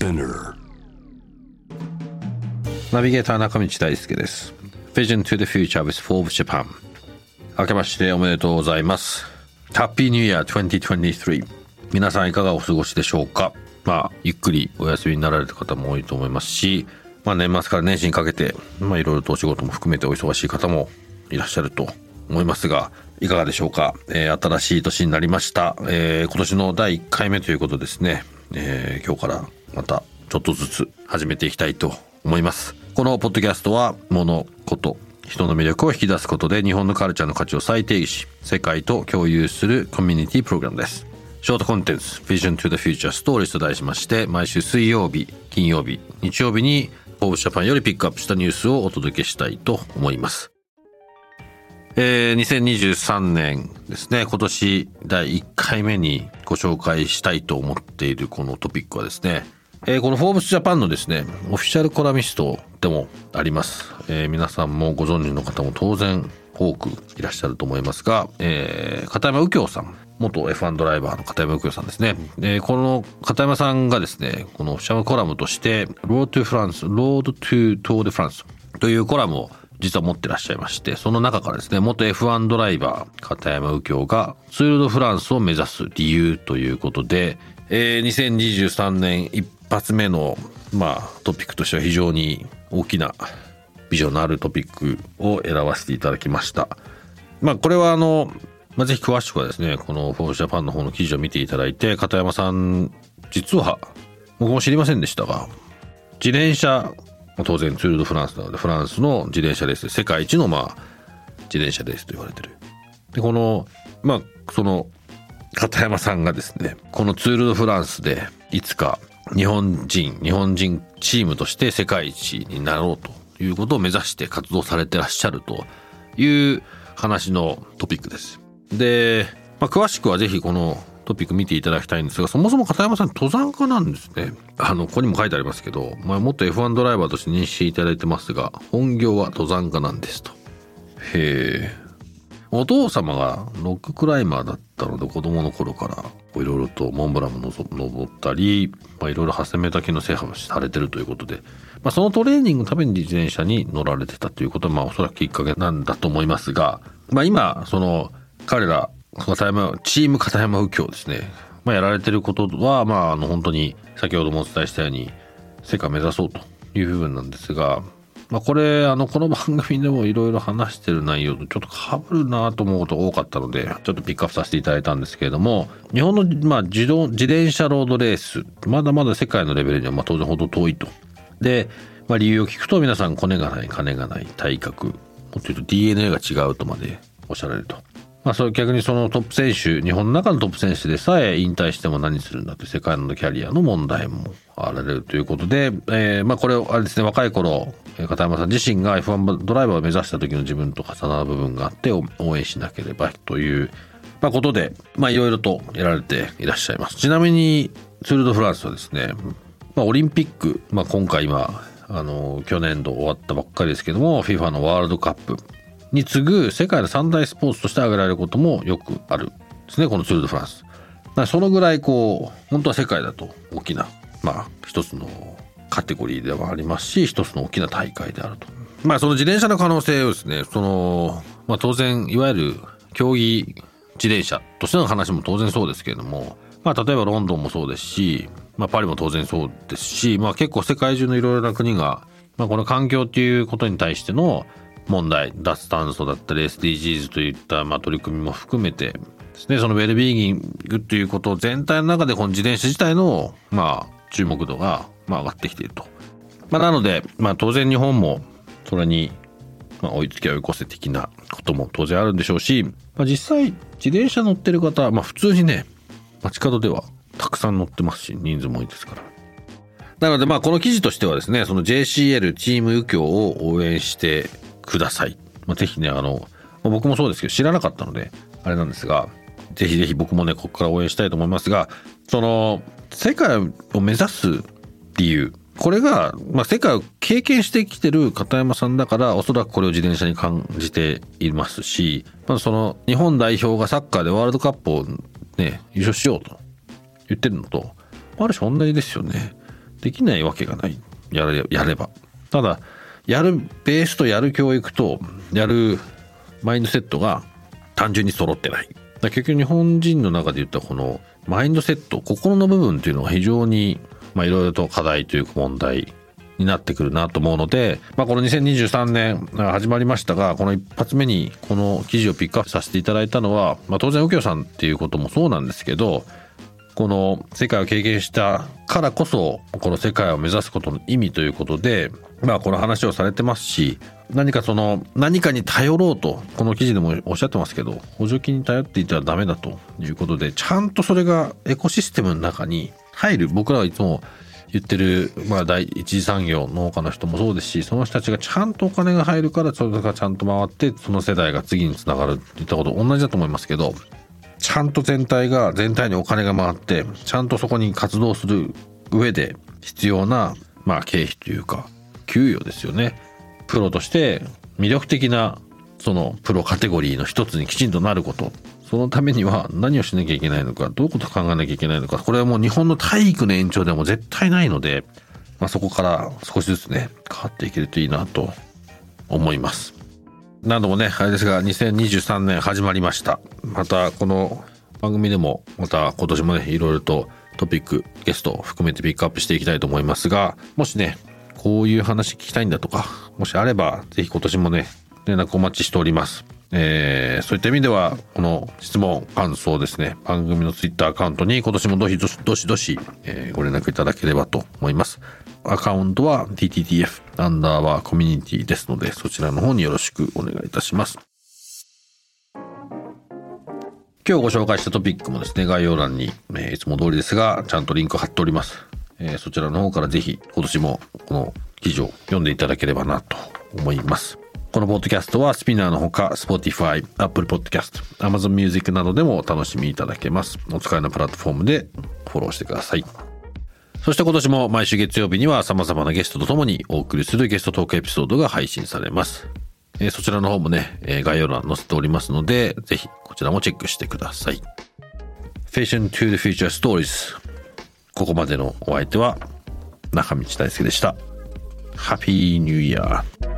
ナビゲーター中道大輔です。Vision to the Future with Forbes Japan 明けましておめでとうございます。Happy New Year 2023皆さんいかがお過ごしでしょうか？まあゆっくりお休みになられた方も多いと思いますしまあ年末から年始にかけてまあいろいろとお仕事も含めてお忙しい方もいらっしゃると思いますがいかがでしょうか、えー、新しい年になりました、えー、今年の第1回目ということですね、えー、今日からまたちょっとずつ始めていきたいと思います。このポッドキャストは物事人の魅力を引き出すことで日本のカルチャーの価値を再定義し世界と共有するコミュニティプログラムです。ショートコンテンツ Vision to the Future Stories と題しまして毎週水曜日金曜日日曜日にフォーブジャパンよりピックアップしたニュースをお届けしたいと思います。えー、2023年ですね、今年第1回目にご紹介したいと思っているこのトピックはですね、えー、このフォーブスジャパンのですね、オフィシャルコラムニストでもあります。えー、皆さんもご存知の方も当然多くいらっしゃると思いますが、えー、片山右京さん、元 F1 ドライバーの片山右京さんですね。えー、この片山さんがですね、このオフィシャルコラムとして、ロードトゥフランス、ロードトゥツールドフランスというコラムを実は持ってらっしゃいまして、その中からですね、元 F1 ドライバー、片山右京がツールドフランスを目指す理由ということで、えー、2023年一発目の、まあ、トピックとしては非常に大きなビジョンのあるトピックを選ばせていただきました。まあ、これはあの、まあ、ぜひ詳しくはですね、このフォージャパンの方の記事を見ていただいて、片山さん、実は、僕も知りませんでしたが、自転車、当然ツール・ド・フランスなので、フランスの自転車レース世界一のまあ、自転車レースと言われてる。で、この、まあ、その、片山さんがですね、このツール・ド・フランスで、いつか日本人、日本人チームとして世界一になろうということを目指して活動されてらっしゃるという話のトピックです。で、まあ、詳しくはぜひこのトピック見ていただきたいんですが、そもそも片山さん登山家なんですね。あの、ここにも書いてありますけど、まあ、元 F1 ドライバーとして認識いただいてますが、本業は登山家なんですと。へえ。お父様がロッククライマーだったので子供の頃からいろいろとモンブランも登ったり、いろいろ 8,000m 級の制覇をされてるということで、まあ、そのトレーニングのために自転車に乗られてたということは、まあ、おそらくきっかけなんだと思いますが、まあ、今その彼ら片山チーム片山右京ですね、まあ、やられてることは、まあ、あの本当に先ほどもお伝えしたように世界を目指そうという部分なんですがまあ、これ、あの、この番組でもいろいろ話してる内容とちょっと被るなと思うことが多かったので、ちょっとピックアップさせていただいたんですけれども、日本の、まあ、自動、自転車ロードレース、まだまだ世界のレベルには、まあ、当然ほど遠いと。で、まあ、理由を聞くと皆さん、コネがない、金がない、体格、もっと言うと DNA が違うとまでおっしゃられると。まあ、それ逆にそのトップ選手、日本の中のトップ選手でさえ引退しても何するんだという世界のキャリアの問題もあられるということで、えー、まあこれあれですね、若い頃、片山さん自身が F1 ドライバーを目指した時の自分と重なる部分があって応援しなければという、まあ、ことで、いろいろとやられていらっしゃいます。ちなみに、ツール・ド・フランスはですね、まあオリンピック、まあ今回今、あの、去年度終わったばっかりですけども、FIFA のワールドカップ、に次ぐ世界の三大スポーツとして挙げられることもよくあるですねこのツール・ド・フランス。そのぐらいこう本当は世界だと大きなまあ一つのカテゴリーではありますし一つの大きな大会であると。まあその自転車の可能性をですねその、まあ、当然いわゆる競技自転車としての話も当然そうですけれども、まあ、例えばロンドンもそうですし、まあ、パリも当然そうですし、まあ、結構世界中のいろいろな国が、まあ、この環境っていうことに対しての問題脱炭素だったり SDGs といったまあ取り組みも含めてですねそのウェルビーギングということ全体の中でこの自転車自体のまあ注目度がまあ上がってきていると。まあ、なので、まあ、当然日本もそれにまあ追いつき追い越せ的なことも当然あるんでしょうし、まあ、実際自転車乗ってる方、まあ、普通にね街角ではたくさん載ってますし人数も多いですからなのでまあこの記事としてはですねその JCL チーム右京を応援してください、まあ、ぜひねあのま僕もそうですけど知らなかったのであれなんですがぜひぜひ僕もねここから応援したいと思いますがその世界を目指す理由これが、まあ、世界を経験してきてる片山さんだからおそらくこれを自転車に感じていますし、まあ、その日本代表がサッカーでワールドカップをね優勝しようと言ってるのとある種同じですよね。できないわけがない。やれやれば。ただやるベースとやる教育とやるマインドセットが単純に揃ってない。結局日本人の中で言ったこのマインドセット心の部分っていうのが非常にいろいろと課題というか問題になってくるなと思うので、まあ、この2023年始まりましたがこの一発目にこの記事をピックアップさせていただいたのは、まあ、当然右京さんっていうこともそうなんですけどこの世界を経験したからこそこの世界を目指すことの意味ということでまあこの話をされてますし何かその何かに頼ろうとこの記事でもおっしゃってますけど補助金に頼っていたらダメだということでちゃんとそれがエコシステムの中に入る。僕らはいつも言ってる、まあ、第一次産業農家の人もそうですしその人たちがちゃんとお金が入るからそれがちゃんと回ってその世代が次につながるっていったこと同じだと思いますけどちゃんと全体が全体にお金が回ってちゃんとそこに活動する上で必要な、まあ、経費というか給与ですよね。プロとして魅力的なそのプロカテゴリーの一つにきちんとなること。そのためには何をしなきゃいけないのかどういうことを考えなきゃいけないのかこれはもう日本の体育の延長でも絶対ないので、まあ、そこから少しずつね変わっていけるといいなと思います。何度もねあれですが2023年始まりましたまたこの番組でもまた今年もねいろいろとトピックゲストを含めてピックアップしていきたいと思いますがもしねこういう話聞きたいんだとか、もしあれば、是非今年もね、連絡お待ちしております。えー、そういった意味では、この質問、感想ですね、番組のツイッターアカウントに今年もどしどしどしどし、えー、ご連絡いただければと思います。アカウントは TTTF アンダーバーコミュニティですので、そちらの方によろしくお願いいたします。今日ご紹介したトピックもですね、概要欄に、えー、いつも通りですが、ちゃんとリンク貼っております。えー、そちらの方からぜひ今年もこの記事を読んでいただければなと思います。このポッドキャストはスピナーのほか Spotify、Apple Podcast、Amazon Music などでもお楽しみいただけます。お使いのプラットフォームでフォローしてください。そして今年も毎週月曜日には様々なゲストとともにお送りするゲストトークエピソードが配信されます。えー、そちらの方もね、えー、概要欄載せておりますので、ぜひこちらもチェックしてください。Fashion to the Future Stories ここまでのお相手は中道大輔でした。ハッピーニューイヤー。